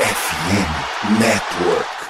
FM Network.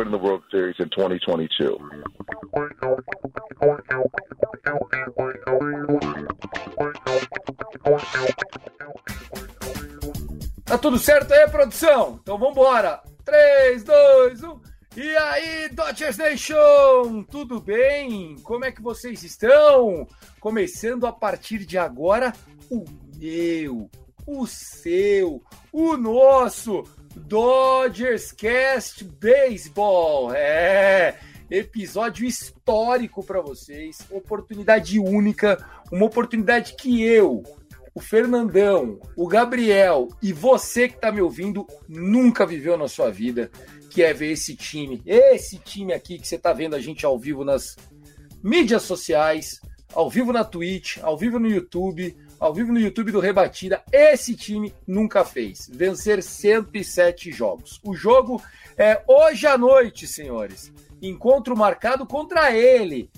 Winning the World Series in 2022. Tá tudo certo aí, produção? Então vambora. 3, 2, 1. E aí, Dodgers Nation? Tudo bem? Como é que vocês estão? Começando a partir de agora o meu, o seu, o nosso Dodgers Cast Baseball. É, episódio histórico para vocês, oportunidade única, uma oportunidade que eu, o Fernandão, o Gabriel e você que está me ouvindo nunca viveu na sua vida, que é ver esse time, esse time aqui que você está vendo a gente ao vivo nas mídias sociais, ao vivo na Twitch, ao vivo no YouTube, ao vivo no YouTube do Rebatida. Esse time nunca fez. Vencer 107 jogos. O jogo é hoje à noite, senhores. Encontro marcado contra ele,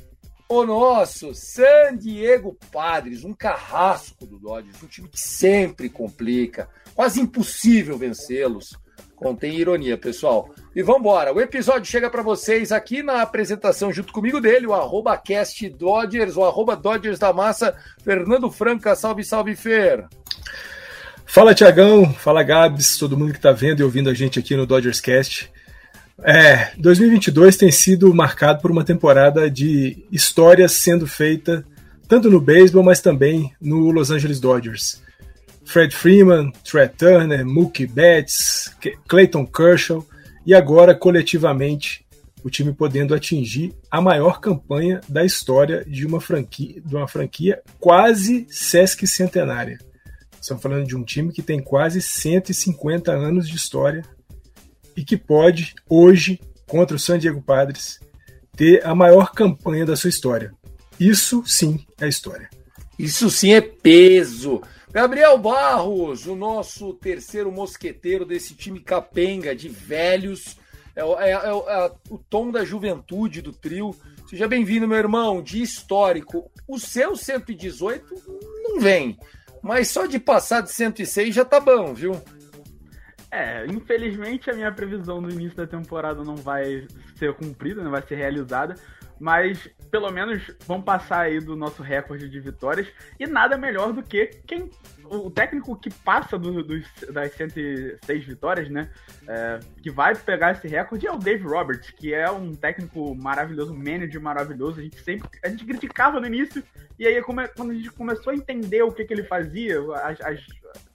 o nosso San Diego Padres, um carrasco do Dodgers, um time que sempre complica, quase impossível vencê-los. Contém ironia, pessoal. E vamos embora. O episódio chega para vocês aqui na apresentação junto comigo dele, o arroba cast Dodgers, o arroba Dodgers da Massa, Fernando Franca. Salve, salve, Fer. Fala, Tiagão. Fala, Gabs. Todo mundo que está vendo e ouvindo a gente aqui no Dodgers Cast. É, 2022 tem sido marcado por uma temporada de histórias sendo feita tanto no beisebol, mas também no Los Angeles Dodgers. Fred Freeman, Trey Turner, Mookie Betts, Clayton Kershaw e agora coletivamente o time podendo atingir a maior campanha da história de uma franquia, de uma franquia quase Sesc centenária. Estamos falando de um time que tem quase 150 anos de história e que pode, hoje, contra o San Diego Padres, ter a maior campanha da sua história. Isso sim é história. Isso sim é peso. Gabriel Barros, o nosso terceiro mosqueteiro desse time capenga de velhos. É, é- é é o tom da juventude do trio. Seja bem-vindo, meu irmão, de histórico. O seu 118 não vem, mas só de passar de 106 já tá bom, viu? É, infelizmente a minha previsão do início da temporada não vai ser cumprida, não vai ser realizada, mas pelo menos vamos passar aí do nosso recorde de vitórias e nada melhor do que quem o técnico que passa do- dos- das 106 vitórias, né? é, que vai pegar esse recorde é o Dave Roberts, que é um técnico maravilhoso, um manager maravilhoso. A gente sempre a gente criticava no início e aí quando a gente começou a entender o que, que ele fazia, as, as-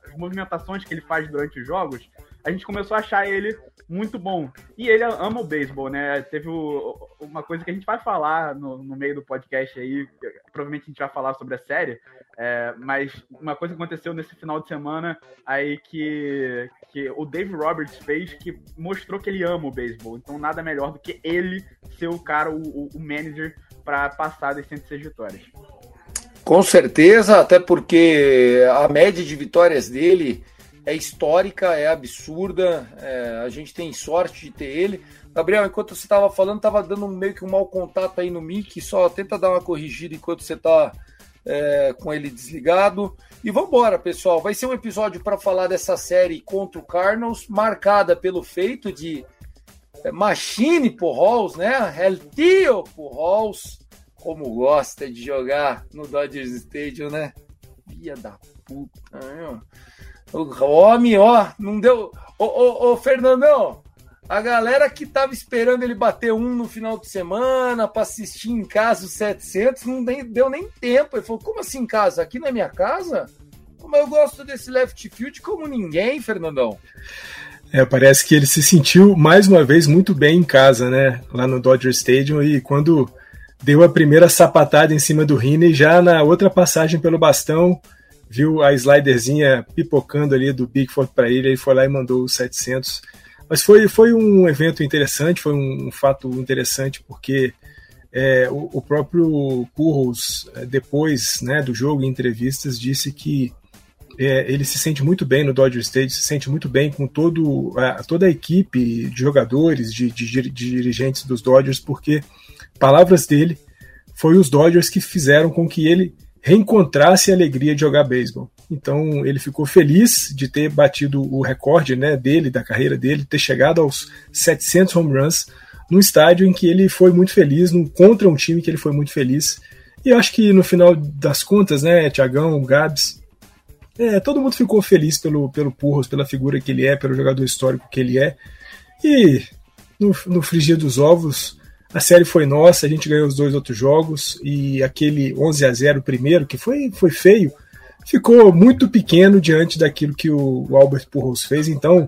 as movimentações que ele faz durante os jogos, a gente começou a achar ele muito bom. E ele ama o beisebol, né? Teve o- uma coisa que a gente vai falar no, no meio do podcast aí, provavelmente a gente vai falar sobre a série, é, mas uma coisa que aconteceu nesse final de semana aí que, que o Dave Roberts fez que mostrou que ele ama o beisebol. Então nada melhor do que ele ser o cara, o, o- o manager, para passar das 106 vitórias. Com certeza, até porque a média de vitórias dele é histórica, é absurda. é, a gente tem sorte de ter ele. Gabriel, enquanto você estava falando, estava dando meio que um mau contato aí no mic. Só tenta dar uma corrigida enquanto você está com ele desligado. E vamos embora, pessoal. Vai ser um episódio para falar dessa série contra o Cardinals, marcada pelo feito de é, Machine Pujols, né? El Tio Pujols, como gosta de jogar no Dodgers Stadium, né? Filha da puta, meu. O homem, ó, não deu. Ô, ô, ô, Fernandão, a galera que tava esperando ele bater um no final de semana para assistir em casa os 700, não deu nem tempo. Ele falou: Como assim em casa? Aqui na minha casa? Mas eu gosto desse left field como ninguém, Fernandão. É, parece que ele se sentiu mais uma vez muito bem em casa, né? Lá no Dodger Stadium e quando deu a primeira sapatada em cima do Riney, já na outra passagem pelo bastão, viu a sliderzinha pipocando ali do Bigfoot para ele, e foi lá e mandou os 700. Mas foi, foi um evento interessante, foi um, um fato interessante, porque é, o, o, próprio Purros, é, depois né, do jogo, em entrevistas, disse que é, ele se sente muito bem no Dodger Stadium, se sente muito bem com todo, a, toda a equipe de jogadores, de, de, de dirigentes dos Dodgers, porque, palavras dele, foi os Dodgers que fizeram com que ele reencontrasse a alegria de jogar beisebol. Então ele ficou feliz de ter batido o recorde né, dele, da carreira dele, ter chegado aos 700 home runs num estádio em que ele foi muito feliz, num, contra um time que ele foi muito feliz. E eu acho que no final das contas, né, Tiagão, Gabs, é, todo mundo ficou feliz pelo, pelo Purros, pela figura que ele é, pelo jogador histórico que ele é. E no, no frigir dos ovos, a série foi nossa, a gente ganhou os dois outros jogos e aquele 11 a 0 primeiro, que foi, foi feio, ficou muito pequeno diante daquilo que o, Albert Pujols fez. Então,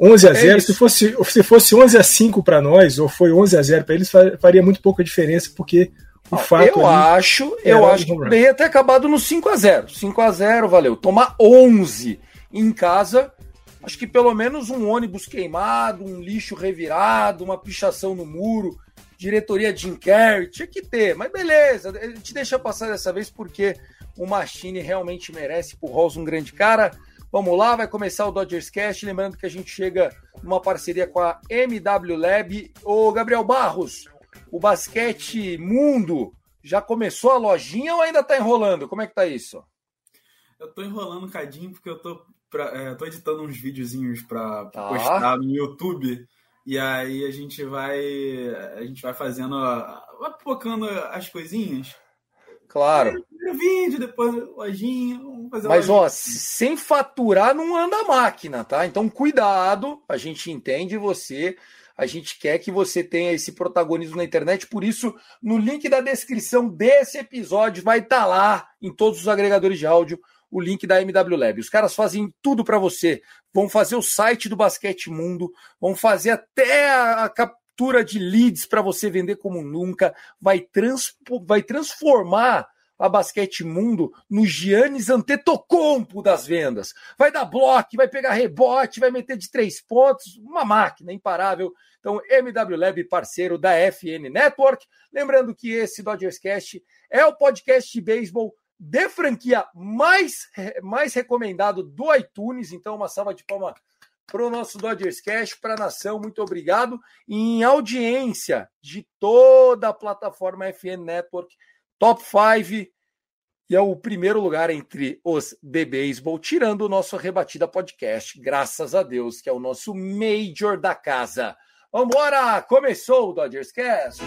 11 a 0 é se, fosse, se fosse 11 a 5 para nós, ou foi 11 a 0 para eles, faria muito pouca diferença, porque o fato eu acho, eu acho que poderia ter acabado no 5 a 0 5 a 0 valeu. Tomar 11 em casa acho que pelo menos um ônibus queimado, um lixo revirado, uma pichação no muro, diretoria Jim Carrey, tinha que ter, mas beleza, a gente deixa passar dessa vez porque o Machine realmente merece por Rolls um grande cara. Vamos lá, vai começar o Dodgers Cast, lembrando que a gente chega numa parceria com a MW Lab. Ô Gabriel Barros, o basquete mundo já começou a lojinha ou ainda tá enrolando? Como é que tá isso? Eu tô enrolando um cadinho porque eu tô, pra, é, tô editando uns videozinhos para tá. postar no YouTube e aí a gente vai a gente vai fazendo, vai pipocando as coisinhas. Claro. Primeiro vídeo, depois lojinha, vamos fazer Mas lojinha. ó, sem faturar não anda a máquina, tá? Então cuidado, a gente entende você, a gente quer que você tenha esse protagonismo na internet, por isso no link da descrição desse episódio vai estar tá lá em todos os agregadores de áudio o link da MW Lab. Os caras fazem tudo para você. Vão fazer o site do Basquete Mundo, vão fazer até a, captura de leads para você vender como nunca, vai, trans, vai transformar a Basquete Mundo no Giannis Antetokounmpo das vendas. Vai dar bloco, vai pegar rebote, vai meter de três pontos, uma máquina imparável. Então, MW Lab, parceiro da FN Network. Lembrando que esse Dodgers Cast é o podcast de beisebol de franquia mais, mais recomendado do iTunes. Então, uma salva de palma para o nosso Dodgers Cash, para a nação, muito obrigado. E em audiência de toda a plataforma FN Network, top 5 e é o primeiro lugar entre os de beisebol, tirando o nosso Rebatida Podcast, graças a Deus, que é o nosso Major da casa. Vambora! Começou o Dodgers Cast!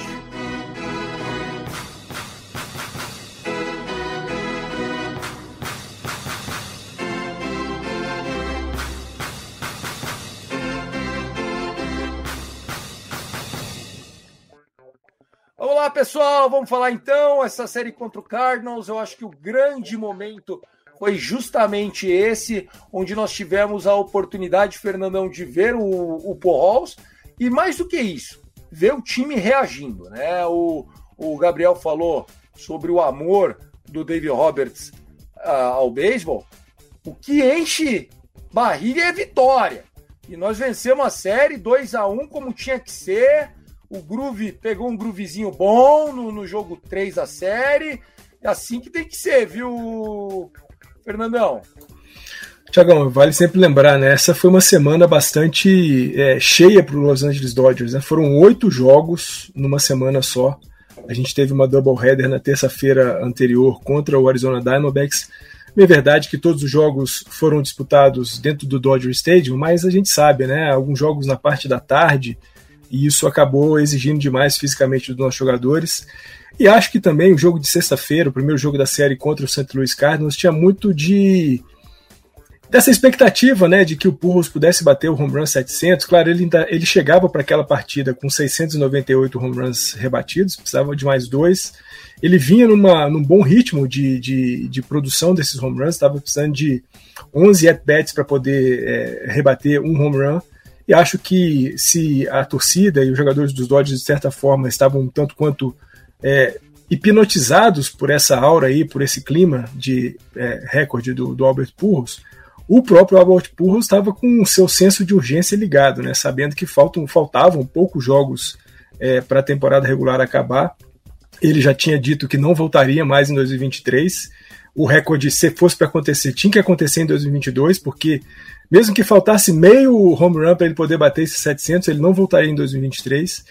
Olá, pessoal. Vamos falar então essa série contra o Cardinals. Eu acho que o grande momento foi justamente esse, onde nós tivemos a oportunidade, Fernandão, de ver o, o Pujols e mais do que isso, ver o time reagindo, né? O, o Gabriel falou sobre o amor do David Roberts uh, ao beisebol. O que enche barriga é vitória. E nós vencemos a série 2 a 1 como tinha que ser o Groove pegou um groovezinho bom no, no jogo 3 da série. É assim que tem que ser, viu, Fernandão? Tiagão, vale sempre lembrar, né? Essa foi uma semana bastante é, cheia para o Los Angeles Dodgers. Né? Foram oito jogos numa semana só. A gente teve uma doubleheader na terça-feira anterior contra o Arizona Diamondbacks. É verdade que todos os jogos foram disputados dentro do Dodger Stadium, mas a gente sabe, né? Alguns jogos na parte da tarde e isso acabou exigindo demais fisicamente dos nossos jogadores. E acho que também o jogo de sexta-feira, o primeiro jogo da série contra o St. Louis Cardinals, tinha muito de dessa expectativa, né, de que o Purros pudesse bater o home run 700. Claro, ele, ele chegava para aquela partida com 698 home runs rebatidos, precisava de mais dois. Ele vinha numa, num bom ritmo de, de, de produção desses home runs, estava precisando de 11 at-bats para poder é, rebater um home run. E acho que se a torcida e os jogadores dos Dodgers, de certa forma, estavam um tanto quanto é, hipnotizados por essa aura aí, por esse clima de é, recorde do, do Albert Pujols, o próprio Albert Pujols estava com o seu senso de urgência ligado, né, sabendo que faltam, faltavam poucos jogos é, para a temporada regular acabar. Ele já tinha dito que não voltaria mais em 2023. O recorde, se fosse para acontecer, tinha que acontecer em 2022, porque mesmo que faltasse meio home run para ele poder bater esses 700, ele não voltaria em 2023.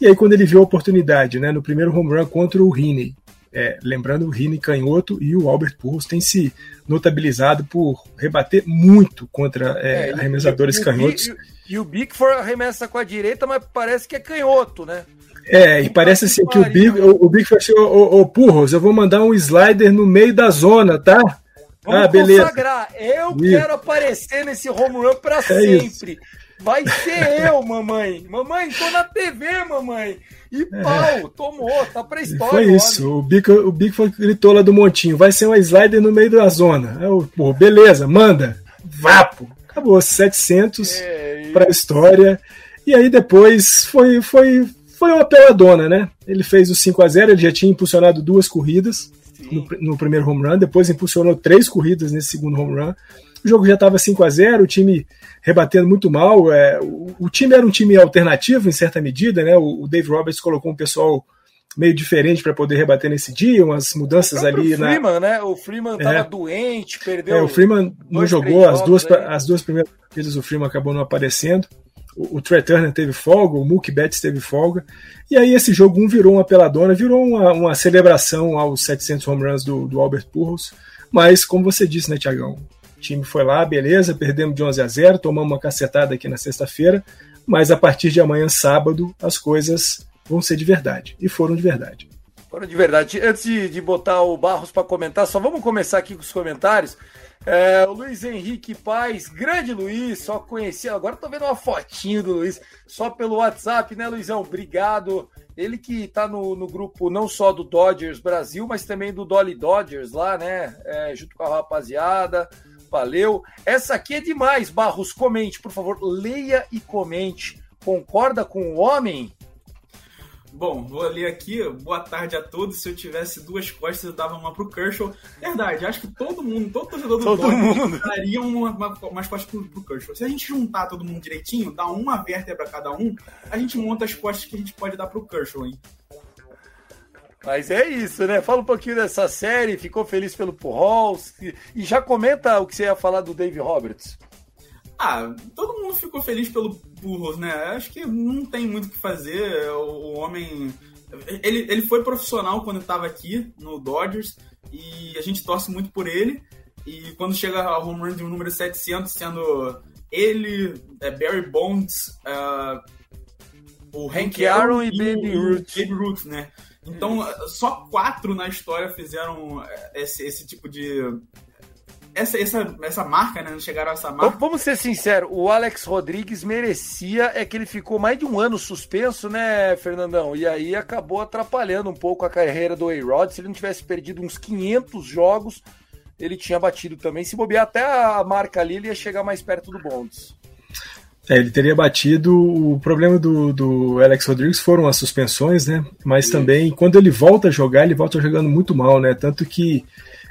E aí, quando ele viu a oportunidade, né, no primeiro home run contra o Riney, é, lembrando o Rini canhoto e o Albert Pujols tem se notabilizado por rebater muito contra é, é, arremessadores e, canhotos. E, e, o Bickford arremessa com a direita, mas parece que é canhoto, né? É, e parece assim que o Big, o, o Big falou ô, ô, Purros, eu vou mandar um slider no meio da zona, tá? Vamos ah, beleza. consagrar. Eu isso. quero aparecer nesse home run pra é sempre. Isso. Vai ser eu, mamãe. Mamãe, tô na TV, mamãe. E é. pau, é. tomou, tá pra história. Foi isso. O Bico, o Bico gritou lá do montinho: vai ser uma slider no meio da zona. Eu, pô, beleza, manda. Vapo. Acabou, 700 é, pra história. E aí depois foi, foi, foi uma peladona, né? Ele fez o 5 a 0 ele já tinha impulsionado duas corridas no, no, primeiro home run, depois impulsionou três corridas nesse segundo home run. O jogo já estava 5 a 0 o time rebatendo muito mal. É, o, o, time era um time alternativo em certa medida, né? O, o Dave Roberts colocou um pessoal meio diferente para poder rebater nesse dia, umas mudanças ali o Freeman, na... né? O Freeman estava é, doente, perdeu. É, o Freeman não jogou as duas, as duas primeiras partidas, o Freeman acabou não aparecendo. O, o Trey Turner teve folga, o Mookie Betts teve folga. E aí esse jogo um virou uma peladona, virou uma, uma celebração aos 700 home runs do, do Albert Pujols. Mas, como você disse, né, Tiagão? time foi lá, beleza, perdemos de 11 a 0, tomamos uma cacetada aqui na sexta-feira, mas a partir de amanhã, sábado, as coisas vão ser de verdade. E foram de verdade. Foram de verdade. Antes de, de botar o Barros para comentar, só vamos começar aqui com os comentários. É, o Luiz Henrique Paz, grande Luiz, só conhecia. Agora tô vendo uma fotinho do Luiz, só pelo WhatsApp, né, Luizão? Obrigado. Ele que tá no, no grupo não só do Dodgers Brasil, mas também do Dolly Dodgers lá, né? É, junto com a rapaziada. Valeu. Essa aqui é demais, Barros. Comente, por favor. Leia e comente. Concorda com o homem? Bom, vou ler aqui. Boa tarde a todos. Se eu tivesse duas costas, eu dava uma pro Kershaw. Verdade, acho que todo mundo, todo torcedor do todo mundo daria uma, uma, umas costas pro, pro Kershaw. Se a gente juntar todo mundo direitinho, dar uma vértebra cada um, a gente monta as costas que a gente pode dar pro Kershaw, hein? Mas é isso, né? Fala um pouquinho dessa série, ficou feliz pelo Pujols e já comenta o que você ia falar do Dave Roberts. Ah, todo mundo ficou feliz pelo Pujols, né? Acho que não tem muito o que fazer. O, homem, ele, ele foi profissional quando estava aqui no Dodgers e a gente torce muito por ele. E quando chega ao home run de um número 700, sendo ele, é, Barry Bonds, uh, o Hank Aaron e, e Baby Ruth. Baby Ruth, né? Então, só quatro na história fizeram é, esse, esse tipo de. Essa, essa, essa marca, né? Chegaram a essa marca. Vamos ser sinceros, o Alex Rodrigues merecia, é que ele ficou mais de um ano suspenso, né, Fernandão? E aí acabou atrapalhando um pouco a carreira do A-Rod. Se ele não tivesse perdido uns 500 jogos, ele tinha batido também. Se bobear até a marca ali, ele ia chegar mais perto do Bonds. É, ele teria batido. O problema do, do Alex Rodrigues foram as suspensões, né? Mas também, quando ele volta a jogar, ele volta jogando muito mal, né? Tanto que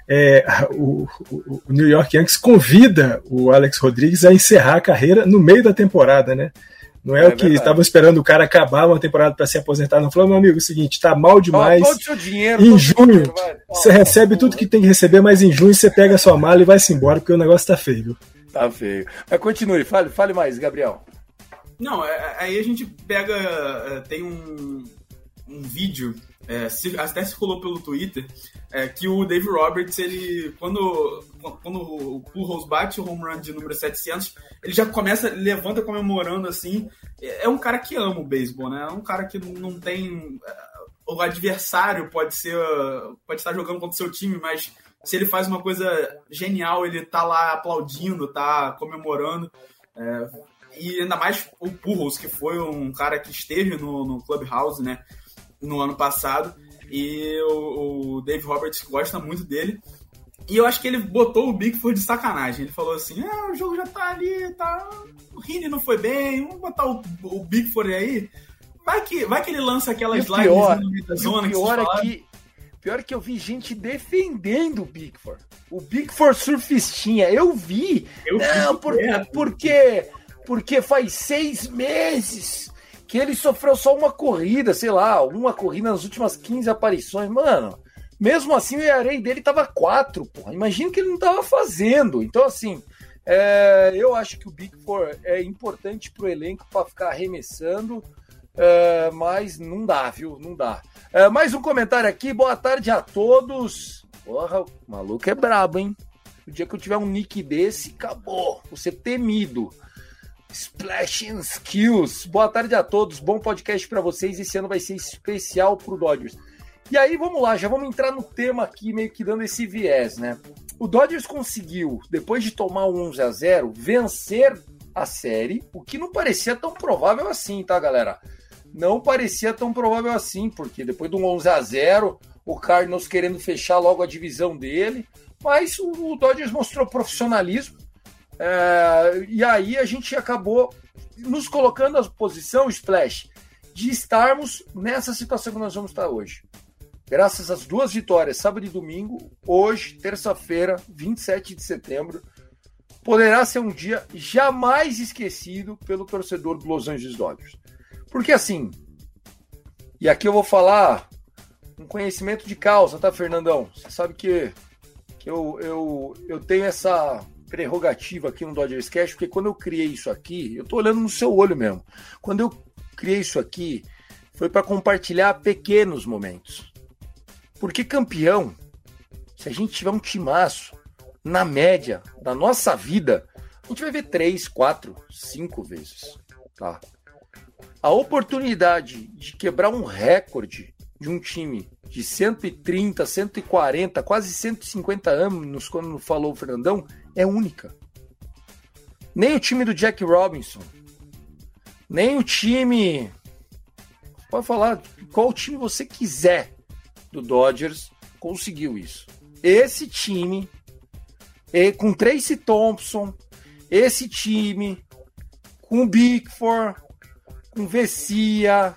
é, o, o, New York Yankees convida o Alex Rodrigues a encerrar a carreira no meio da temporada, né? Não é, é o que estavam esperando o cara acabar uma temporada para se aposentar. Não falou, meu amigo, é o seguinte, tá mal demais. dinheiro, em junho, você recebe tudo que tem que receber, mas em junho você pega a sua mala e vai-se embora, porque o negócio tá feio. Tá feio. Mas continue, fale, fale mais, Gabriel. Não, é, é, aí a gente pega. É, tem um, um vídeo, é, até circulou pelo Twitter, é, que o Dave Roberts, ele. Quando, quando o Pujols bate o home run de número 700, ele já começa, levanta comemorando assim. É um cara que ama o beisebol, né? É um cara que não tem. O adversário pode ser. pode estar jogando contra o seu time, mas se ele faz uma coisa genial, ele tá lá aplaudindo, tá comemorando. É, e ainda mais o Purros, que foi um cara que esteve no, no Clubhouse, né, no ano passado, e o, o Dave Roberts gosta muito dele. E eu acho que ele botou o Bigford de sacanagem. Ele falou assim: ah, o jogo já tá ali, tá. O Rini não foi bem, vamos botar o, o Bigford aí. Vai que, vai que ele lança aquelas lives pior, zona que pior é que Pior é que eu vi gente defendendo o Bigford. O Bigford surfistinha. Eu vi. Eu não, vi por, porque, porque faz seis meses que ele sofreu só uma corrida, sei lá, uma corrida nas últimas 15 aparições. Mano, mesmo assim, o ERA dele tava 4, porra. Imagina que ele não tava fazendo. Então, assim, é, eu acho que o Big Four é importante pro elenco para ficar arremessando, é, mas não dá, viu? Não dá. É, mais um comentário aqui. Boa tarde a todos. Porra, o maluco é brabo, hein? O dia que eu tiver um nick desse, acabou. Você temido. Splashing Skills. Boa tarde a todos. Bom podcast para vocês. Esse ano vai ser especial pro Dodgers. E aí, vamos lá, já vamos entrar no tema aqui, meio que dando esse viés, né? O Dodgers conseguiu, depois de tomar um 11 a 0 vencer a série, o que não parecia tão provável assim, tá, galera? Não parecia tão provável assim, porque depois de um 11 a 0 o Cardinals querendo fechar logo a divisão dele, mas o, Dodgers mostrou profissionalismo, é, e aí a gente acabou nos colocando na posição, Splash, de estarmos nessa situação que nós vamos estar hoje graças às duas vitórias, sábado e domingo, hoje, terça-feira, 27 de setembro, poderá ser um dia jamais esquecido pelo torcedor do Los Angeles Dodgers. Porque assim, e aqui eu vou falar um conhecimento de causa, tá, Fernandão? Você sabe que, que eu, eu, eu tenho essa prerrogativa aqui no Dodgers Cash, porque quando eu criei isso aqui, eu tô olhando no seu olho mesmo. Quando eu criei isso aqui, foi para compartilhar pequenos momentos. Porque campeão, se a gente tiver um timaço, na média da nossa vida, a gente vai ver três, quatro, cinco vezes. Tá? A oportunidade de quebrar um recorde de um time de 130, 140, quase 150 anos, quando falou o Fernandão, é única. Nem o time do Jack Robinson, nem o time. Pode falar qual time você quiser do Dodgers conseguiu isso. Esse time, com Tracy Thompson, esse time, com Bickford, com Vessia,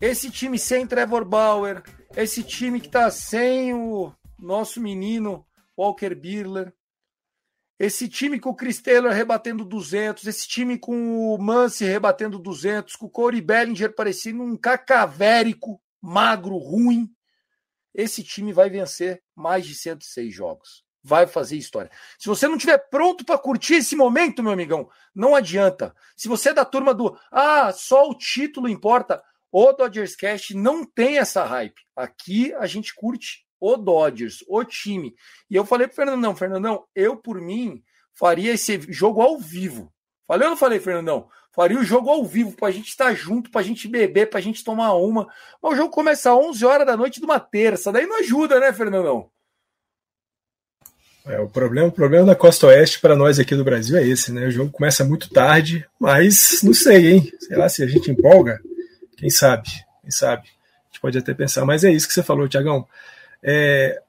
esse time sem Trevor Bauer, esse time que tá sem o nosso menino Walker Birler, esse time com o Chris Taylor rebatendo 200, esse time com o Mance rebatendo 200, com o Corey Bellinger parecendo um cacavérico, magro, ruim, esse time vai vencer mais de 106 jogos. Vai fazer história. Se você não estiver pronto para curtir esse momento, meu amigão, não adianta. Se você é da turma do ah, só o título importa, o Dodgers Cast não tem essa hype. Aqui a gente curte o Dodgers, o time. E eu falei pro Fernandão, Fernandão, eu por mim faria esse jogo ao vivo. Falei ou não falei, Fernandão? Faria o jogo ao vivo, pra gente estar junto, pra gente beber, pra gente tomar uma. Mas o jogo começa às 11 horas da noite de uma terça. Daí não ajuda, né, Fernandão? É, o problema, o problema da Costa Oeste para nós aqui do Brasil é esse, né? O jogo começa muito tarde, mas não sei, hein? Sei lá se a gente empolga. Quem sabe? Quem sabe? A gente pode até pensar, mas é isso que você falou, Tiagão. É,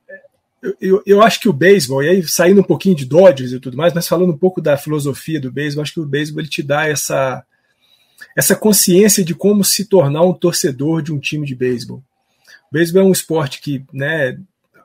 eu, eu acho que o beisebol, e aí saindo um pouquinho de Dodgers e tudo mais, mas falando um pouco da filosofia do beisebol, acho que o beisebol ele te dá essa, essa consciência de como se tornar um torcedor de um time de beisebol. O beisebol é um esporte que, né,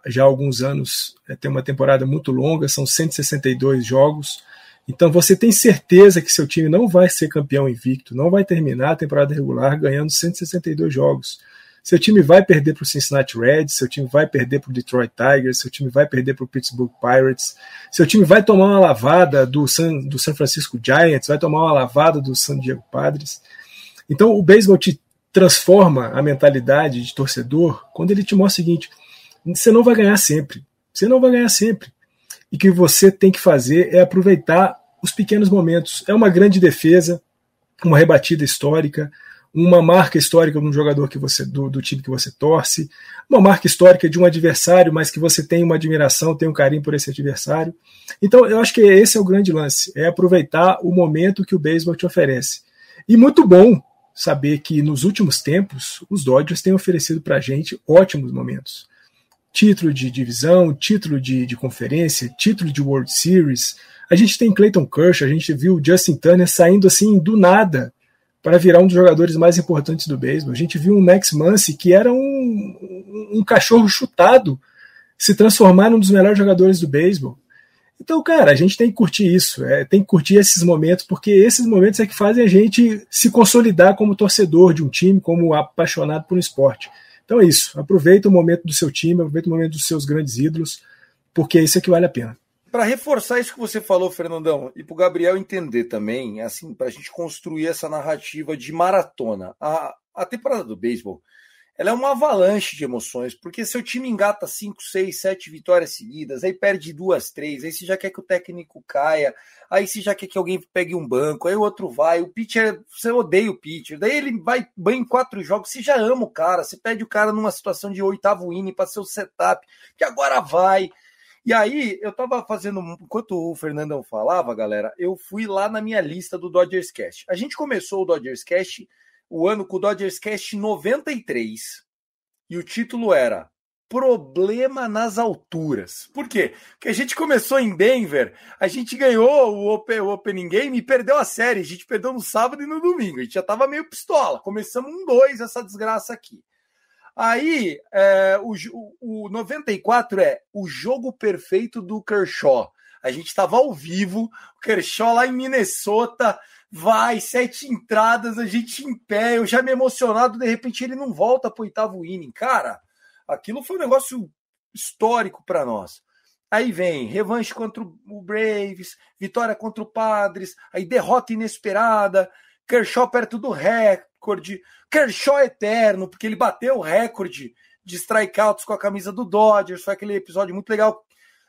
já há alguns anos é, tem uma temporada muito longa, são 162 jogos. Então você tem certeza que seu time não vai ser campeão invicto, não vai terminar a temporada regular ganhando 162 jogos. Seu time vai perder para o Cincinnati Reds, seu time vai perder para o Detroit Tigers, seu time vai perder para o Pittsburgh Pirates, seu time vai tomar uma lavada do San, do San Francisco Giants, vai tomar uma lavada do San Diego Padres. Então o beisebol te transforma a mentalidade de torcedor quando ele te mostra o seguinte: você não vai ganhar sempre, você não vai ganhar sempre. E o que você tem que fazer é aproveitar os pequenos momentos. É uma grande defesa, uma rebatida histórica, uma marca histórica de um jogador que você do, do time que você torce, uma marca histórica de um adversário, mas que você tem uma admiração, tem um carinho por esse adversário. Então, eu acho que esse é o grande lance, é aproveitar o momento que o beisebol te oferece. E muito bom saber que nos últimos tempos os Dodgers têm oferecido para a gente ótimos momentos. Título de divisão, título de, de conferência, título de World Series. A gente tem Clayton Kershaw, a gente viu Justin Turner saindo assim do nada para virar um dos jogadores mais importantes do beisebol. A gente viu um Max Muncy, que era um, um cachorro chutado, se transformar num dos melhores jogadores do beisebol. Então, cara, a gente tem que curtir isso, é, tem que curtir esses momentos, porque esses momentos é que fazem a gente se consolidar como torcedor de um time, como apaixonado por um esporte. Então é isso, aproveita o momento do seu time, aproveita o momento dos seus grandes ídolos, porque é isso que vale a pena. Para reforçar isso que você falou, Fernandão, e para o Gabriel entender também, assim, para a gente construir essa narrativa de maratona. A, a temporada do beisebol ela é uma avalanche de emoções, porque seu time engata 5, 6, 7 vitórias seguidas, aí perde duas, três, aí você já quer que o técnico caia, aí você já quer que alguém pegue um banco, aí o outro vai, o pitcher, você odeia o pitcher, daí ele vai bem em quatro jogos, você já ama o cara, você pede o cara numa situação de oitavo inning para ser o setup, que agora vai. E aí, eu tava fazendo, enquanto o Fernandão falava, galera, eu fui lá na minha lista do Dodgers Cast. A gente começou o Dodgers Cast o ano com o Dodgers Cast 93 e o título era Problema nas alturas. Por quê? Porque a gente começou em Denver, a gente ganhou o, open, o Opening Game e perdeu a série. A gente perdeu no sábado e no domingo. A gente já tava meio pistola. Começamos um dois essa desgraça aqui. Aí, é, o, o 94 é o jogo perfeito do Kershaw. A gente estava ao vivo, o Kershaw lá em Minnesota, vai, sete entradas, a gente em pé, eu já me emocionado, de repente ele não volta para o oitavo inning. Cara, aquilo foi um negócio histórico para nós. Aí vem revanche contra o Braves, vitória contra o Padres, aí derrota inesperada, Kershaw perto do recorde, Kershaw eterno, porque ele bateu o recorde de strikeouts com a camisa do Dodgers, foi aquele episódio muito legal.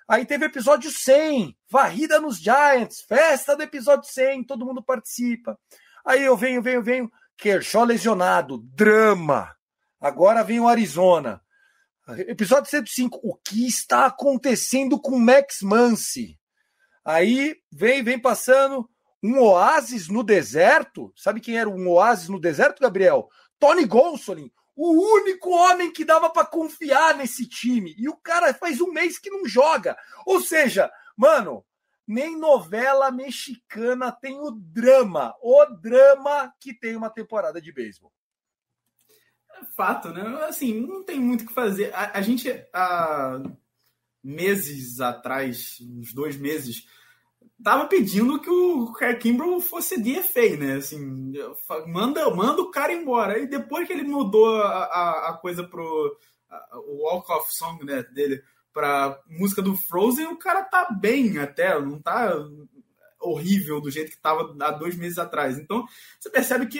Aí teve episódio 100, varrida nos Giants, festa do episódio 100, todo mundo participa. Aí eu venho, venho, venho, Kershaw lesionado, drama. Agora vem o Arizona. Episódio 105, o que está acontecendo com Max Muncy? Aí vem, vem passando, um oásis no deserto. Sabe quem era um oásis no deserto, Gabriel? Tony Gonsolin, o único homem que dava para confiar nesse time. E o cara faz um mês que não joga. Ou seja, mano, nem novela mexicana tem o drama, o drama que tem uma temporada de beisebol. É fato, né? Assim, não tem muito o que fazer. A, a gente, há meses atrás, uns dois meses, tava pedindo que o Kimbrough fosse DFA, né? Assim, manda, manda o cara embora. E depois que ele mudou a, a, a coisa pro a, o Walk of Song né, dele pra música do Frozen, o cara tá bem até, não tá horrível do jeito que estava há dois meses atrás. Então, você percebe que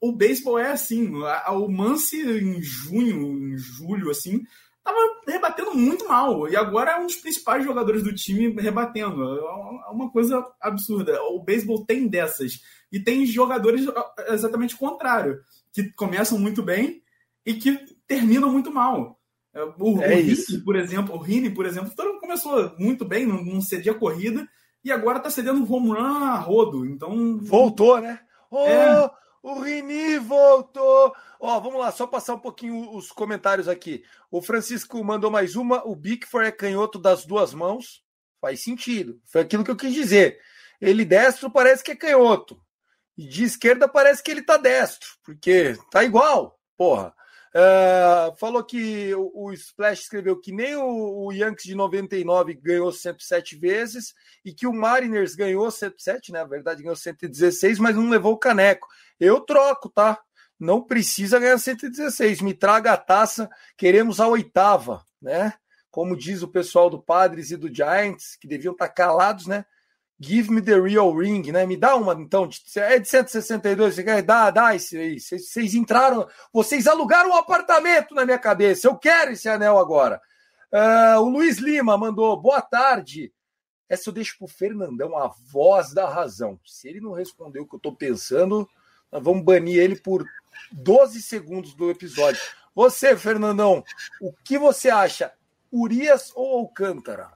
o beisebol é assim. O Mance em junho, em julho, assim, estava rebatendo muito mal. E agora é um dos principais jogadores do time rebatendo. É uma coisa absurda. O beisebol tem dessas. E tem jogadores exatamente o contrário, que começam muito bem e que terminam muito mal. É, o, é o Rini, por exemplo, o Rini, por exemplo, começou muito bem, não, não cedia corrida, e agora está cedendo um home run a rodo. Então. Voltou, né? Oh, é. O Rini voltou! Ó, vamos lá, só passar um pouquinho os comentários aqui. O Francisco mandou mais uma. O Bickford é canhoto das duas mãos. Faz sentido. Foi aquilo que eu quis dizer. Ele destro parece que é canhoto. E de esquerda parece que ele tá destro. Porque tá igual, porra. Uh, falou que o, o, Splash escreveu que nem o, o, Yankees de 99 ganhou 107 vezes e que o Mariners ganhou 107, né? Na verdade, ganhou 116, mas não levou o caneco. Eu troco, tá? Não precisa ganhar 116. Me traga a taça, queremos a oitava, né? Como diz o pessoal do Padres e do Giants, que deviam estar calados, né? Give me the real ring, né? Me dá uma, então. É de 162, você quer? Dá, dá esse aí. Vocês, entraram, vocês alugaram um apartamento na minha cabeça. Eu quero esse anel agora. Uh, o Luiz Lima mandou boa tarde. Essa eu deixo pro Fernandão, a voz da razão. Se ele não respondeu o que eu tô pensando, Nós vamos banir ele por 12 segundos do episódio. Você, Fernandão, o que você acha? Urias ou Alcântara?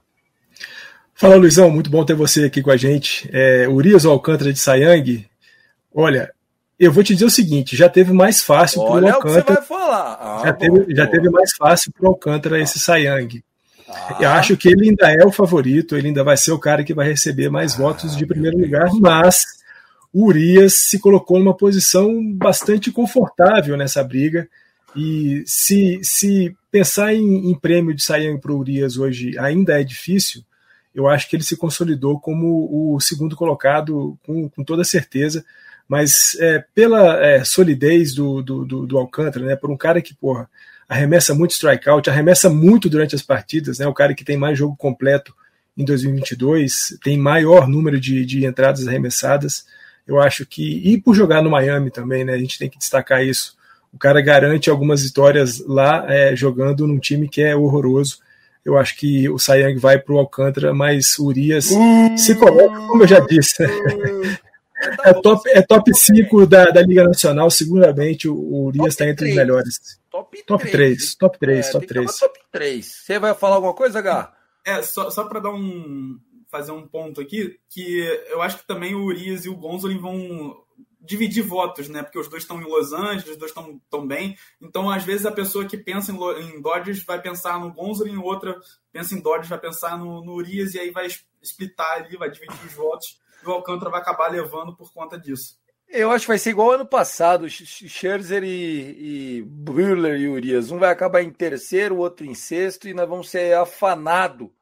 Fala, Luizão, muito bom ter você aqui com a gente. É, Urias ou Alcântara de Sayang? Olha, eu vou te dizer o seguinte: já teve mais fácil para o Alcântara. Ah, já, teve, já teve mais fácil para o Alcântara esse Sayang. Ah. Eu acho que ele ainda é o favorito, ele ainda vai ser o cara que vai receber mais ah, votos de primeiro lugar, mas o Urias se colocou numa posição bastante confortável nessa briga. E se, se pensar em, em prêmio de Sayang para o Urias hoje ainda é difícil, eu acho que ele se consolidou como o segundo colocado com, com toda certeza. Mas é, pela é, solidez do, do, do, do Alcântara, né, por um cara que porra, arremessa muito strikeout, arremessa muito durante as partidas, né, o cara que tem mais jogo completo em 2022, tem maior número de, de entradas arremessadas. Eu acho que, e por jogar no Miami também, né, a gente tem que destacar isso. O cara garante algumas vitórias lá é, jogando num time que é horroroso. Eu acho que o Sayang vai para o Alcântara, mas o Urias uh, se coloca, como eu já disse. Uh, é, top, é top 5 da, da Liga Nacional, seguramente o, o Urias está entre os melhores. Top, top 3. 3. Top 3, é, top 3. Top 3. Você vai falar alguma coisa, Gá? É, só, só para dar um. Fazer um ponto aqui, que eu acho que também o Urias e o Gonzolin vão dividir votos, né? Porque os dois estão em Los Angeles, os dois estão tão bem. Então, às vezes, a pessoa que pensa em, em Dodgers vai pensar no Gonzolin, outra pensa em Dodgers vai pensar no, no Urias, e aí vai splitar ali, vai dividir os votos, e o Alcântara vai acabar levando por conta disso. Eu acho que vai ser igual ano passado, Scherzer e, e Brüller e Urias. Um vai acabar em terceiro, o outro em sexto, e nós vamos ser afanado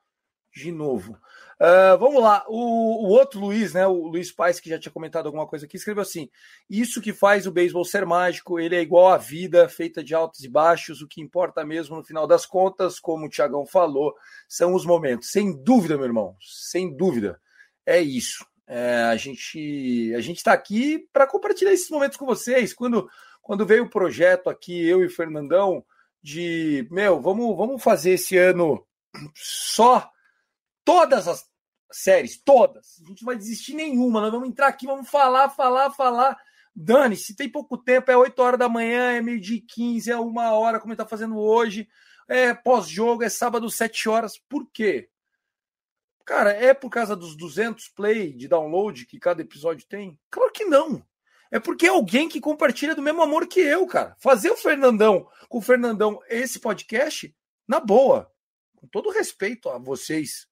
de novo. Uh, vamos lá, o, o, outro Luiz, né? O Luiz Pais, que já tinha comentado alguma coisa aqui, escreveu assim: Isso que faz o beisebol ser mágico, ele é igual à vida, feita de altos e baixos. O que importa mesmo, no final das contas, como o Tiagão falou, são os momentos. Sem dúvida, meu irmão, sem dúvida. É isso. É, a gente a gente está aqui para compartilhar esses momentos com vocês. Quando, quando veio o projeto aqui, eu e o Fernandão, de meu, vamos, vamos fazer esse ano só todas as séries, todas. A gente não vai desistir nenhuma. Nós vamos entrar aqui, vamos falar, falar, falar. Dane, se tem pouco tempo, é 8 horas da manhã, é meio-dia e 15, é uma hora, como está fazendo hoje. É pós-jogo, é sábado, 7 horas. Por quê? Cara, é por causa dos 200 play de download que cada episódio tem? Claro que não. É porque é alguém que compartilha do mesmo amor que eu, cara. Fazer o Fernandão com o Fernandão esse podcast, na boa. Com todo respeito a vocês,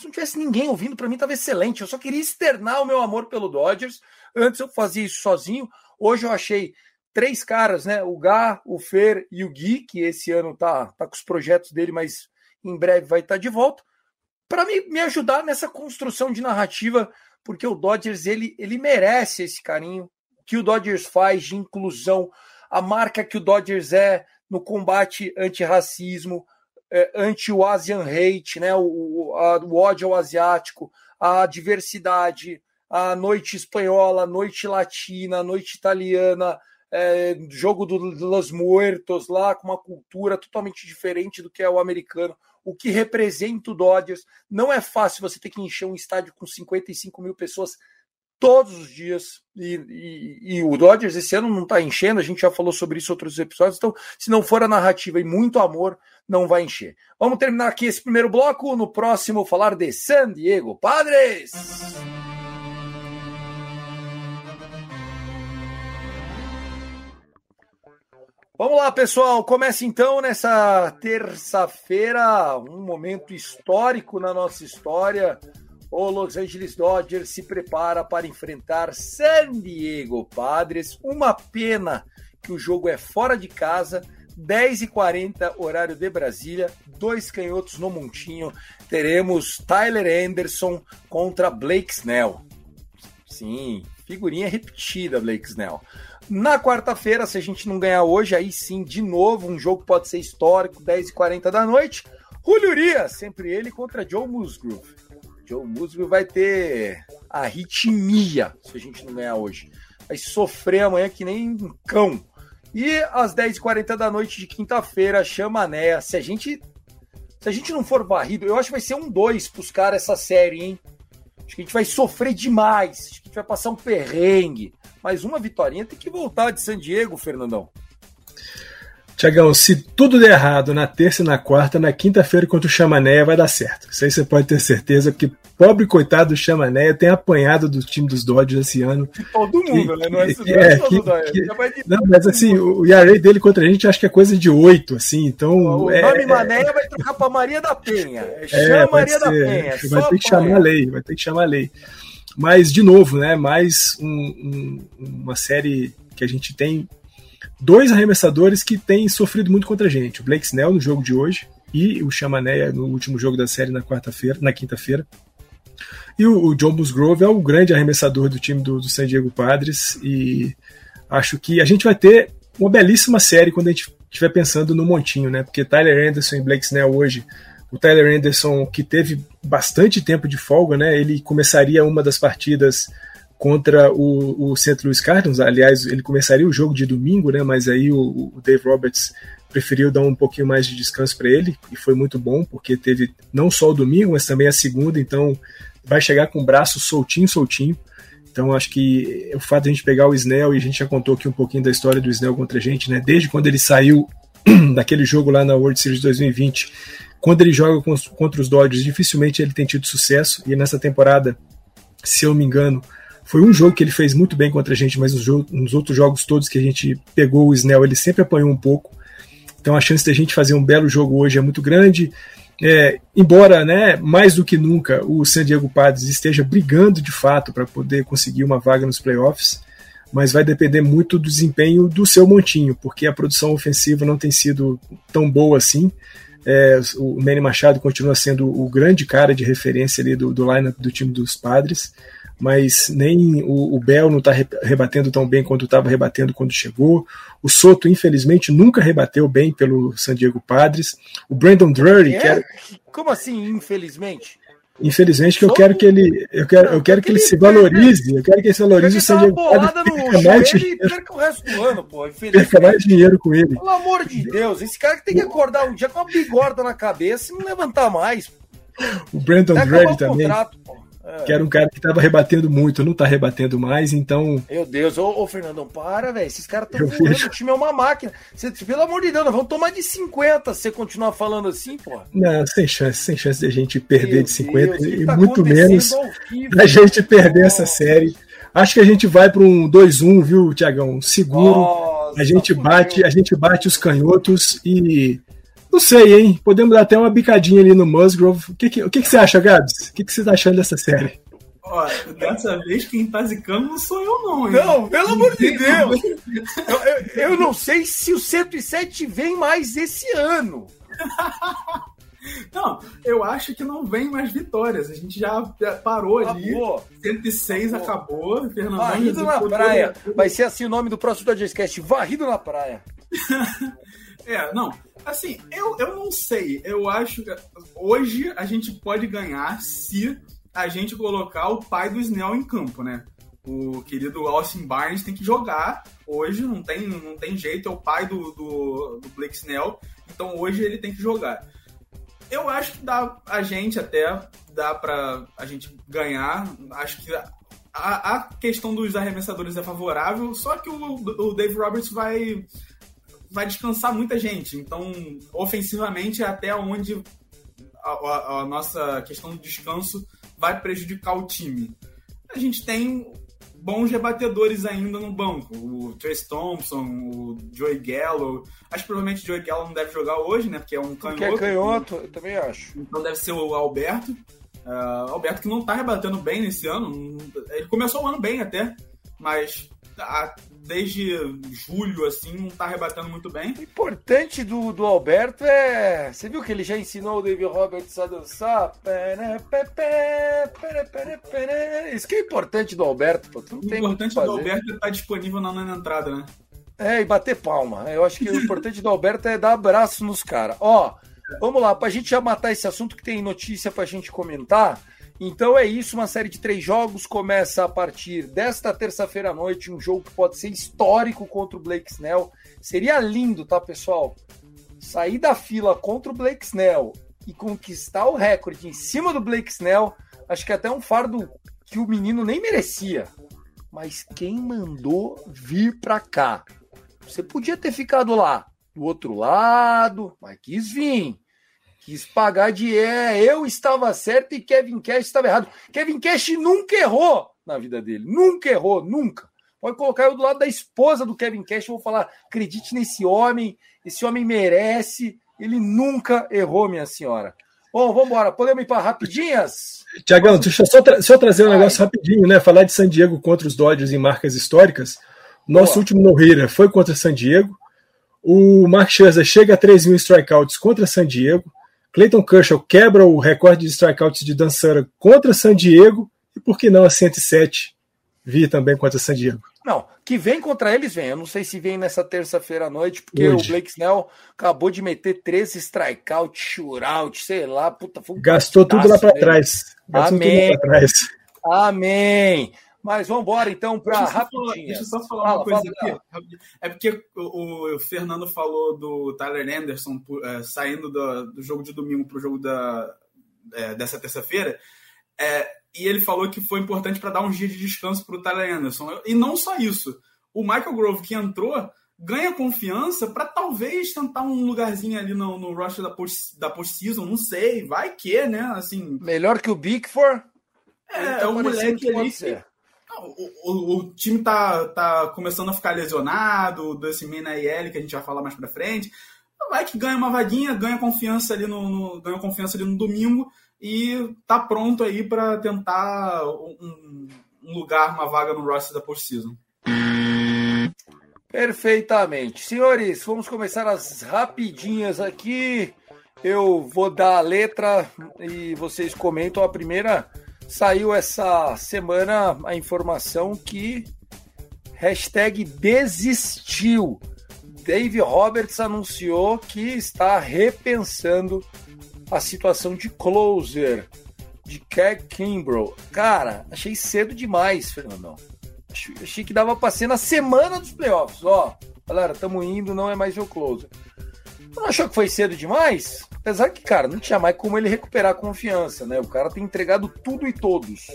se não tivesse ninguém ouvindo, para mim estava excelente. Eu só queria externar o meu amor pelo Dodgers. Antes eu fazia isso sozinho. Hoje eu achei três caras, né? O Gá, o Fer e o Gui, que esse ano tá, tá com os projetos dele, mas em breve vai estar tá de volta, para me, me ajudar nessa construção de narrativa, porque o Dodgers ele, ele merece esse carinho que o Dodgers faz de inclusão, a marca que o Dodgers é no combate antirracismo, é, anti o Asian hate, né, o, a, o ódio ao asiático, a diversidade, a noite espanhola, a noite latina, a noite italiana, é, jogo do Los Muertos lá, com uma cultura totalmente diferente do que é o americano, o que representa o Dodgers. Não é fácil você ter que encher um estádio com 55 mil pessoas todos os dias. E, e, e, o Dodgers esse ano não está enchendo, a gente já falou sobre isso em outros episódios. Então, se não for a narrativa e muito amor, não vai encher. Vamos terminar aqui esse primeiro bloco. No próximo, falar de San Diego Padres. Vamos lá, pessoal. Começa então nessa terça-feira, um momento histórico na nossa história o Los Angeles Dodgers se prepara para enfrentar San Diego Padres. Uma pena que o jogo é fora de casa, 10h40, horário de Brasília, dois canhotos no montinho. Teremos Tyler Anderson contra Blake Snell. Sim, figurinha repetida, Blake Snell. Na quarta-feira, se a gente não ganhar hoje, aí sim, de novo, um jogo pode ser histórico, 10h40 da noite. Julio Urias, sempre ele contra Joe Musgrove. Joe Musgrove vai ter arritmia se a gente não ganhar hoje. Vai sofrer amanhã que nem um cão. E às 10h40 da noite de quinta-feira, chama Né. Se a gente. Se a gente não for varrido, eu acho que vai ser um 2 pros caras essa série, hein? Acho que a gente vai sofrer demais. Acho que a gente vai passar um perrengue. Mas uma vitória tem que voltar de San Diego, Fernandão. Tiagão, se tudo der errado na terça e na quarta, na quinta-feira contra o Chamanéia vai dar certo. Isso aí você pode ter certeza, porque pobre coitado do Chamanéia tem apanhado do time dos Dodgers esse ano. Todo mundo, que, né? Não é, que, é, que, que, não, mas assim, o ERA dele contra a gente acho que é coisa de oito, assim, então... O é, nome Manéia vai trocar para Maria da Penha. É, Chama Maria ser, da Penha. Vai ter que chamar a lei, vai ter que chamar a lei. Mas, de novo, né, mais um, um, uma série que a gente tem dois arremessadores que têm sofrido muito contra a gente. O Blake Snell no jogo de hoje e o Chamané no último jogo da série na quarta-feira, na quinta-feira. E o, o, John Musgrove é o grande arremessador do time do, do San Diego Padres e acho que a gente vai ter uma belíssima série quando a gente estiver pensando no montinho, né? Porque Tyler Anderson e Blake Snell hoje, o Tyler Anderson que teve bastante tempo de folga, né? Ele começaria uma das partidas contra o, o St. Louis Cardinals. Aliás, ele começaria o jogo de domingo, né? Mas aí o, o Dave Roberts preferiu dar um pouquinho mais de descanso para ele e foi muito bom porque teve não só o domingo, mas também a segunda. Então vai chegar com o braço soltinho, soltinho. Então acho que o fato de a gente pegar o Snell e a gente já contou aqui um pouquinho da história do Snell contra a gente, né? Desde quando ele saiu daquele jogo lá na World Series 2020, quando ele joga contra os Dodgers, dificilmente ele tem tido sucesso e nessa temporada, se eu me engano, foi um jogo que ele fez muito bem contra a gente, mas nos, outros jogos todos que a gente pegou o Snell, ele sempre apanhou um pouco. Então a chance da gente fazer um belo jogo hoje é muito grande. É, embora, né, mais do que nunca, o San Diego Padres esteja brigando de fato para poder conseguir uma vaga nos playoffs, mas vai depender muito do desempenho do seu montinho, porque a produção ofensiva não tem sido tão boa assim. É, o Manny Machado continua sendo o grande cara de referência ali do, do lineup do time dos Padres mas nem o, o Bell não está rebatendo tão bem quanto estava rebatendo quando chegou. O Soto, infelizmente, nunca rebateu bem pelo San Diego Padres. O Brandon Drury, é? era... Como assim, infelizmente? Infelizmente, que eu quero que ele, eu quero, eu quero que ele se valorize, eu quero que ele se valorize o San Diego Padres perca mais dinheiro. Perca o resto do ano, pô. Perca mais dinheiro com ele. Pelo amor de Deus, esse cara que tem que acordar um dia com uma bigorda na cabeça e não levantar mais. O Brandon Drury também. Contrato, é. Que era um cara que tava rebatendo muito, não tá rebatendo mais, então. Meu Deus, ô, ô Fernandão, para, velho. Esses caras estão voando, o time é uma máquina. Cê, pelo amor de Deus, nós vamos tomar de 50 se você continuar falando assim, pô. Não, sem chance, sem chance de a gente perder Meu de 50 Deus, e tá muito menos a gente perder essa série. Acho que a gente vai para um 2-1, viu, Tiagão? Seguro. Nossa, a gente bate, a gente bate os canhotos e não sei, hein? Podemos dar até uma bicadinha ali no Musgrove. O que, que, o que, que você acha, Gabs? O que, que você tá achando dessa série? Olha, dessa vez quem tá zicando não sou eu, não. Hein? Não, pelo amor de Deus! eu, eu, eu, não sei se o 107 vem mais esse ano. Não, eu acho que não vem mais vitórias. A gente já parou ali. Acabou. 106 acabou. acabou. Fernando Varrido na praia. Vai ser assim o nome do próximo Dodgerscast. Varrido na praia. é, não. Assim, eu, eu não sei. Eu acho que hoje a gente pode ganhar se a gente colocar o pai do Snell em campo, né? O querido Austin Barnes tem que jogar hoje, não tem, não tem jeito, é o pai do, do, do Blake Snell, então hoje ele tem que jogar. Eu acho que dá a gente até, dá pra a gente ganhar. Acho que a, a questão dos arremessadores é favorável, só que o, o Dave Roberts vai vai descansar muita gente. Então, ofensivamente, é até onde a, a, a, nossa questão do descanso vai prejudicar o time. A gente tem bons rebatedores ainda no banco. O Trace Thompson, o Joey Gallo. Acho que provavelmente o Joey Gallo não deve jogar hoje, né? Porque é um canhoto. Porque é canhoto, eu também acho. Então deve ser o Alberto. Uh, Alberto que não tá rebatendo bem nesse ano. Ele começou o ano bem até, mas a, desde julho, assim, não tá rebatendo muito bem. O importante do, do Alberto é. Você viu que ele já ensinou o David Roberts a dançar? Isso que é importante do Alberto, pô. O importante do Alberto é estar tá disponível na, na entrada, né? É, e bater palma. Eu acho que o importante do Alberto é dar abraço nos caras. Ó, vamos lá, pra gente já matar esse assunto que tem notícia pra gente comentar. Então é isso, uma série de três jogos começa a partir desta terça-feira à noite, um jogo que pode ser histórico contra o Blake Snell. Seria lindo, tá, pessoal? Sair da fila contra o Blake Snell e conquistar o recorde em cima do Blake Snell, acho que é até um fardo que o menino nem merecia. mas quem mandou vir para cá? Você podia ter ficado lá do outro lado, mas quis vir. Quis pagar de é, eu estava certo e Kevin Cash estava errado. Kevin Cash nunca errou na vida dele. Nunca errou, nunca. Pode colocar eu do lado da esposa do Kevin Cash, eu vou falar, acredite nesse homem, esse homem merece, ele nunca errou, minha senhora. Bom, vamos embora. Podemos ir para rapidinhas? Tiagão, deixa eu só, tra só trazer um negócio rapidinho, né? Falar de San Diego contra os Dodgers em marcas históricas. Nosso Boa. último no-hitter foi contra San Diego. O Mark Scherzer chega a 3 mil strikeouts contra San Diego. Clayton Kershaw quebra o recorde de strikeouts de Dan Sutter contra San Diego. E por que não a 107 vir também contra San Diego? Não, que vem contra eles, vem. Eu não sei se vem nessa terça-feira à noite, porque Hoje. o Blake Snell acabou de meter 13 strikeouts, shootout, sei lá, puta. Gastou tudo lá para trás. Gastou Amém. Tudo lá trás. Amém. Mas vamos embora então para rapidinho. Deixa eu só falar Fala, uma coisa aqui. É porque o, o, Fernando falou do Tyler Anderson é, saindo do, do, jogo de domingo para o jogo da, é, dessa terça-feira. É, e ele falou que foi importante para dar um dia de descanso para o Tyler Anderson. E não só isso. O Michael Grove, que entrou, ganha confiança para talvez tentar um lugarzinho ali no, no roster da post, da postseason, não sei, vai que, né? Assim, Melhor que o Big Four? É, tá é um moleque ali que, o, o, o, time tá, tá começando a ficar lesionado, desse Mina IL, que a gente vai falar mais pra frente. Vai que ganha uma vaguinha, ganha confiança ali no, no ganha confiança ali no domingo e tá pronto aí para tentar um, um, lugar, uma vaga no roster da postseason. Perfeitamente. Senhores, vamos começar as rapidinhas aqui. Eu vou dar a letra e vocês comentam. A primeira saiu essa semana a informação que hashtag desistiu. Dave Roberts anunciou que está repensando a situação de closer de Craig Kimbrough. Cara, achei cedo demais, Fernandão. Achei que dava pra ser na semana dos playoffs. Ó, galera, tamo indo, não é mais o closer. Não achou que foi cedo demais? Apesar que, cara, não tinha mais como ele recuperar a confiança, né? O cara tem entregado tudo e todos.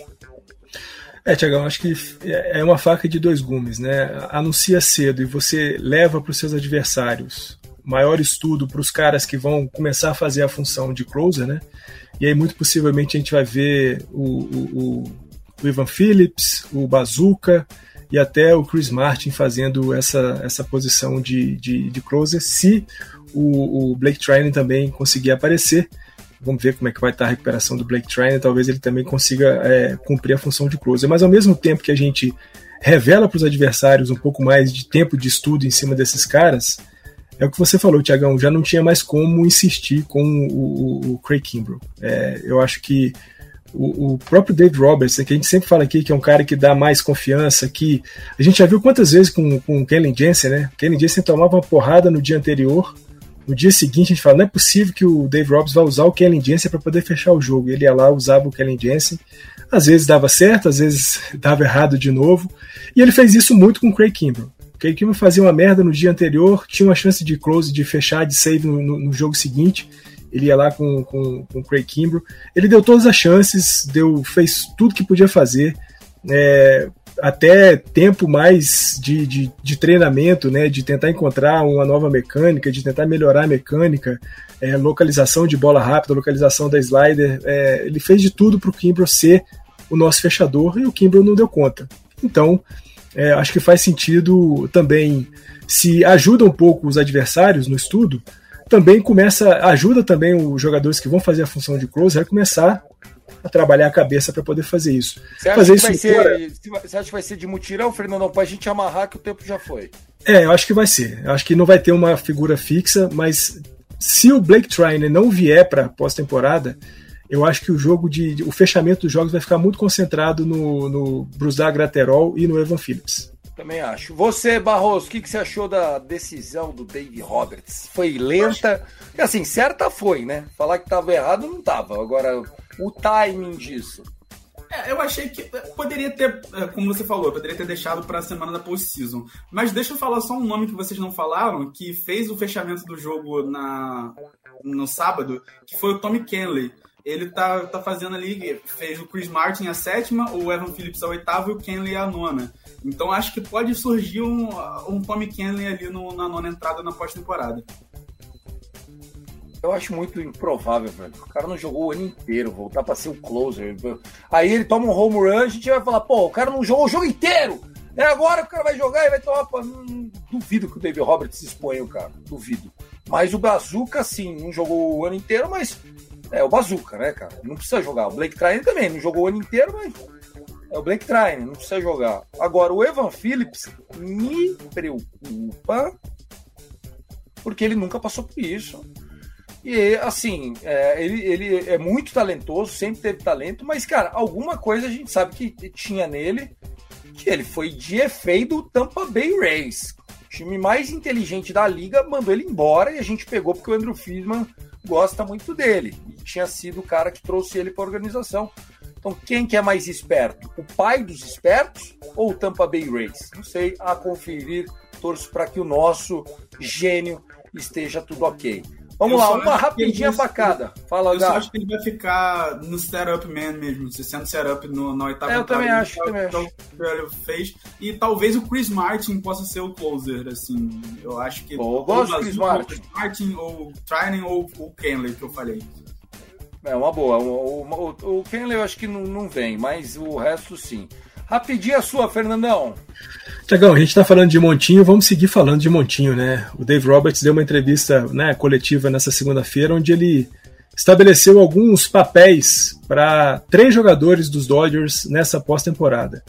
É, Tiagão, acho que é uma faca de dois gumes, né? Anuncia cedo e você leva para os seus adversários maior estudo para os caras que vão começar a fazer a função de closer, né? E aí, muito possivelmente, a gente vai ver o, o, o Ivan Phillips, o Bazooka e até o Chris Martin fazendo essa, essa posição de, de, de closer, se o, o Blake Trinan também conseguir aparecer. Vamos ver como é que vai estar a recuperação do Blake Trinan. Talvez ele também consiga é, cumprir a função de closer. Mas ao mesmo tempo que a gente revela para os adversários um pouco mais de tempo de estudo em cima desses caras, é o que você falou, Tiagão, já não tinha mais como insistir com o, o, o Craig Kimbrough. É, eu acho que o, o, próprio Dave Roberts, que a gente sempre fala aqui que é um cara que dá mais confiança, que a gente já viu quantas vezes com, com o Kellen Jensen, né? O Kellen Jensen tomava uma porrada no dia anterior, no dia seguinte a gente fala, não é possível que o Dave Roberts vá usar o Kellen Jensen para poder fechar o jogo. Ele ia lá, usava o Kellen Jensen, às vezes dava certo, às vezes dava errado de novo, e ele fez isso muito com o Craig Kimbrough. Porque Kim fazia uma merda no dia anterior, tinha uma chance de close, de fechar, de save no, no, no jogo seguinte. Ele ia lá com, com, com o Craig Kimbrough. Ele deu todas as chances, deu, fez tudo que podia fazer. É, até tempo mais de, de, de, treinamento, né, de tentar encontrar uma nova mecânica, de tentar melhorar a mecânica, é, localização de bola rápida, localização da slider. É, ele fez de tudo para o Kimbrough ser o nosso fechador e o Kimbrough não deu conta. Então, é, acho que faz sentido também, se ajuda um pouco os adversários no estudo, também começa, ajuda também os jogadores que vão fazer a função de closer a começar a trabalhar a cabeça para poder fazer isso. Você acha, fazer que isso vai ser, você acha que vai ser de mutirão, Fernando? Para a gente amarrar que o tempo já foi. É, eu acho que vai ser. Eu acho que não vai ter uma figura fixa, mas se o Blake Trainer não vier para pós-temporada, eu acho que o jogo de, o fechamento dos jogos vai ficar muito concentrado no, no Brusdar Graterol e no Evan Phillips. Também acho. Você, Barroso, o que, que você achou da decisão do Dave Roberts? Foi lenta? Assim, certa foi, né? Falar que estava errado não estava. Agora, o timing disso. É, eu achei que poderia ter, é, como você falou, poderia ter deixado para a semana da post-season. Mas deixa eu falar só um nome que vocês não falaram, que fez o fechamento do jogo na, no sábado, que foi o Tommy Kenley ele tá, tá fazendo ali, fez o Chris Martin a sétima, o Evan Phillips a oitava e o Kenley a nona. Então acho que pode surgir um, um Tommy Kenley ali no, na nona entrada na pós-temporada. Eu acho muito improvável, velho. O cara não jogou o ano inteiro, voltar para ser o closer. Aí ele toma um home run, a gente vai falar, pô, o cara não jogou o jogo inteiro. É agora que o cara vai jogar e vai tomar. Hum, duvido que o David Roberts se exponha, cara. Duvido. Mas o Bazooka, sim, não jogou o ano inteiro, mas é o Bazooka, né, cara? Não precisa jogar. O Blake Trine também não jogou o ano inteiro, mas é o Blake Trine, não precisa jogar. Agora, o Evan Phillips me preocupa porque ele nunca passou por isso. E, assim, é, ele, ele é muito talentoso, sempre teve talento, mas, cara, alguma coisa a gente sabe que tinha nele que ele foi de efeito do Tampa Bay Rays. O time mais inteligente da liga mandou ele embora e a gente pegou porque o Andrew Friedman gosta muito dele. E tinha sido o cara que trouxe ele para a organização. Então, quem que é mais esperto? O pai dos espertos ou o Tampa Bay Rays? Não sei, a conferir. Torço para que o nosso gênio esteja tudo ok. Vamos eu lá, uma rapidinha pra cada. Fala, Eu Gato. só acho que ele vai ficar no setup man mesmo, se sendo setup no, na oitava é, Eu também acho, também acho. Ele fez. E talvez o Chris Martin possa ser o closer, assim. Eu acho que. Pô, eu gosto do Chris Martin. Chris Martin, ou Trinan, ou o Kenley, que eu falei. É uma boa. O, o, o Kenley eu acho que não, não vem, mas o resto sim. Rapidinho a sua, Fernandão. Tiagão, a gente está falando de Montinho, vamos seguir falando de Montinho, né? O Dave Roberts deu uma entrevista né, coletiva nessa segunda-feira, onde ele estabeleceu alguns papéis para três jogadores dos Dodgers nessa pós-temporada.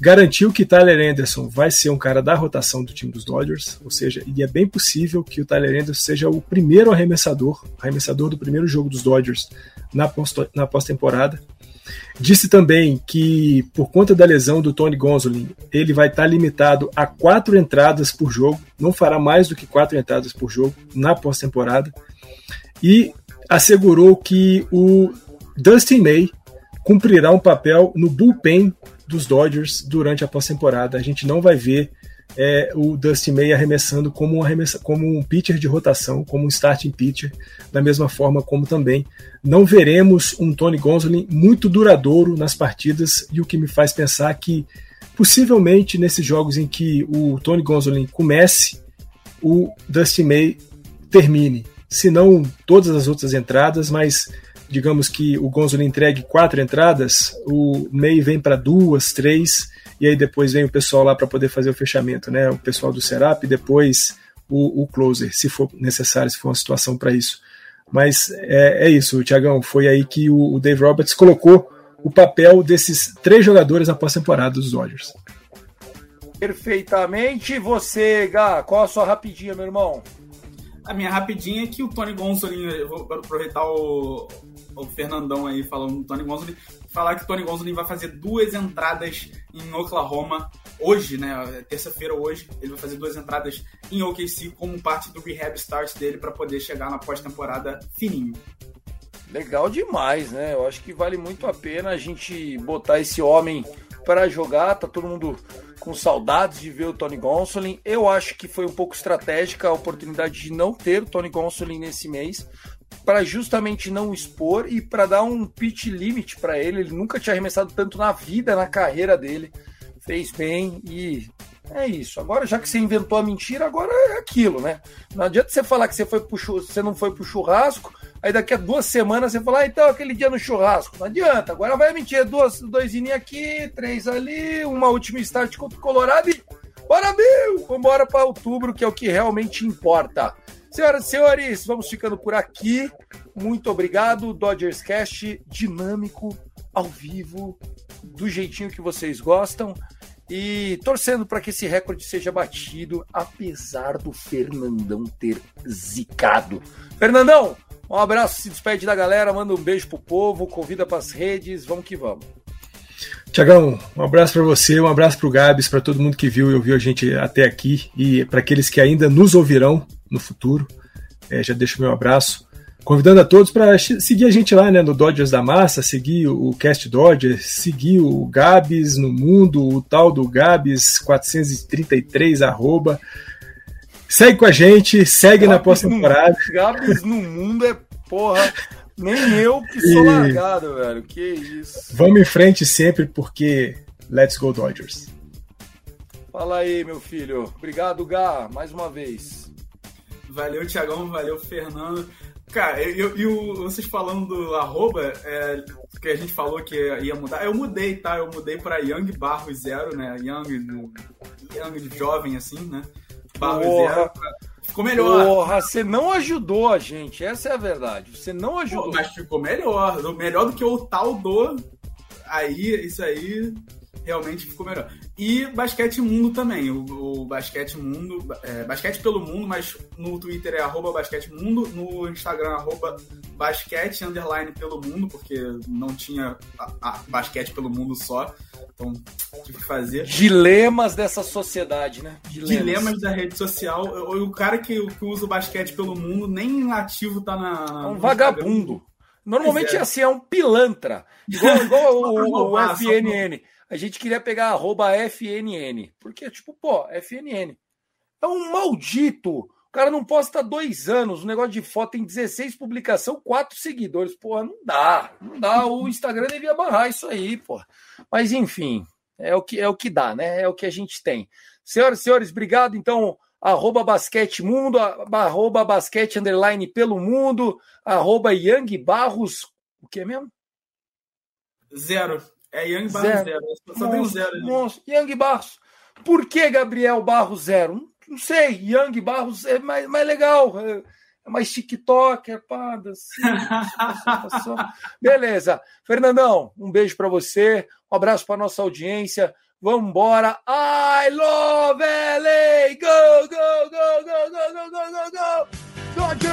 Garantiu que Tyler Anderson vai ser um cara da rotação do time dos Dodgers, ou seja, e é bem possível que o Tyler Anderson seja o primeiro arremessador, arremessador do primeiro jogo dos Dodgers na pós-temporada. Disse também que, por conta da lesão do Tony Gonzolin, ele vai estar limitado a quatro entradas por jogo, não fará mais do que quatro entradas por jogo na pós-temporada. E assegurou que o Dustin May cumprirá um papel no bullpen dos Dodgers durante a pós-temporada. A gente não vai ver é, o Dustin May arremessando como um, arremessa, como um pitcher de rotação, como um starting pitcher, da mesma forma como também não veremos um Tony Gonsolin muito duradouro nas partidas, e o que me faz pensar que possivelmente nesses jogos em que o Tony Gonsolin comece, o Dustin May termine. Se não todas as outras entradas, mas digamos que o Gonzolin entregue quatro entradas, o May vem para duas, três, e aí depois vem o pessoal lá para poder fazer o fechamento, né? O pessoal do Serap, depois o, o closer, se for necessário, se for uma situação para isso. Mas é, é isso, Tiagão. Foi aí que o, o Dave Roberts colocou o papel desses três jogadores na pós-temporada dos Dodgers. Perfeitamente. Você, Gá, qual a sua rapidinha, meu irmão? A minha rapidinha é que o Tony Gonsolin, eu vou aproveitar o, o Fernandão aí falando do Tony Gonsolin, falar que Tony Gonsolin vai fazer duas entradas em Oklahoma hoje, né? Terça-feira hoje, ele vai fazer duas entradas em OKC como parte do rehab start dele para poder chegar na pós-temporada fininho. Legal demais, né? Eu acho que vale muito a pena a gente botar esse homem para jogar. Tá todo mundo com saudades de ver o Tony Gonsolin. Eu acho que foi um pouco estratégica a oportunidade de não ter o Tony Gonsolin nesse mês, para justamente não expor e para dar um pitch limit para ele. Ele nunca tinha arremessado tanto na vida, na carreira dele. Fez bem e é isso. Agora, já que você inventou a mentira, agora é aquilo, né? Não adianta você falar que você, foi pro, você não foi pro churrasco, aí daqui a duas semanas você fala, ah, então aquele dia no churrasco. Não adianta. Agora vai mentir. Duas, dois ininhos aqui, três ali, uma última start contra o Colorado e. Bora, Bill! Vambora para outubro, que é o que realmente importa. Senhoras e senhores, vamos ficando por aqui. Muito obrigado. Dodgers Cast dinâmico, ao vivo, do jeitinho que vocês gostam. E torcendo para que esse recorde seja batido, apesar do Fernandão ter zicado. Fernandão, um abraço, se despede da galera, manda um beijo pro povo, convida para as redes, vamos que vamos. Tiagão, um abraço para você, um abraço para o Gabs, para todo mundo que viu e ouviu a gente até aqui e para aqueles que ainda nos ouvirão no futuro. É, já deixo meu abraço. Convidando a todos para seguir a gente lá né, no Dodgers da Massa, seguir o Cast Dodgers, seguir o Gabs no mundo, o tal do Gabs 433 arroba. Segue com a gente, segue Gabs na pós-temporada. Gabs no mundo é porra. Nem eu que sou e... largado, velho. Que isso. Vamos em frente sempre, porque let's go Dodgers. Fala aí, meu filho. Obrigado, Gá, mais uma vez. Valeu, Tiagão. Valeu, Fernando. Cara, e vocês falando do arroba, é, que a gente falou que ia mudar, eu mudei, tá? Eu mudei pra Young Barro Zero, né? Young, Young jovem, assim, né? Barro Porra. Zero. Ficou melhor. Porra, você não ajudou a gente, essa é a verdade. Você não ajudou. Pô, mas ficou melhor. Melhor do que o tal do. Aí, isso aí realmente ficou melhor. E Basquete Mundo também. O, o Basquete Mundo, é, Basquete pelo Mundo, mas no Twitter é arroba Basquete Mundo, no Instagram arroba Basquete Underline pelo Mundo, porque não tinha a, a Basquete pelo Mundo só. Então tive que fazer. Dilemas dessa sociedade, né? Dilemas, Dilemas da rede social. O, o cara que, que, usa o basquete pelo mundo nem ativo tá na. É um vagabundo. Normalmente é. assim, é um pilantra. Igual, igual o, o, o FNN a gente queria pegar arroba FNN. Porque, tipo, pô, FNN. É um maldito. O cara não posta dois anos. O negócio de foto tem 16 publicação, quatro seguidores. Porra, não dá. Não dá. O Instagram devia barrar isso aí, pô. Mas, enfim, é o que, é o que dá, né? É o que a gente tem. Senhoras e senhores, obrigado. Então, arroba basquete mundo, arroba basquete underline pelo mundo, arroba Young Barros, o que é mesmo? Zero. É Young Barros zero. zero. Só tem um zero. Monstro. Young Barros. Por que Gabriel Barros zero? Não sei. Young Barros é mais, mais legal. É, é mais TikToker, pá, assim, Beleza. Fernandão, um beijo para você. Um abraço para nossa audiência. Vamos embora. I love LA! Go, go, go, go, go, go, go, go, go! Dodgers!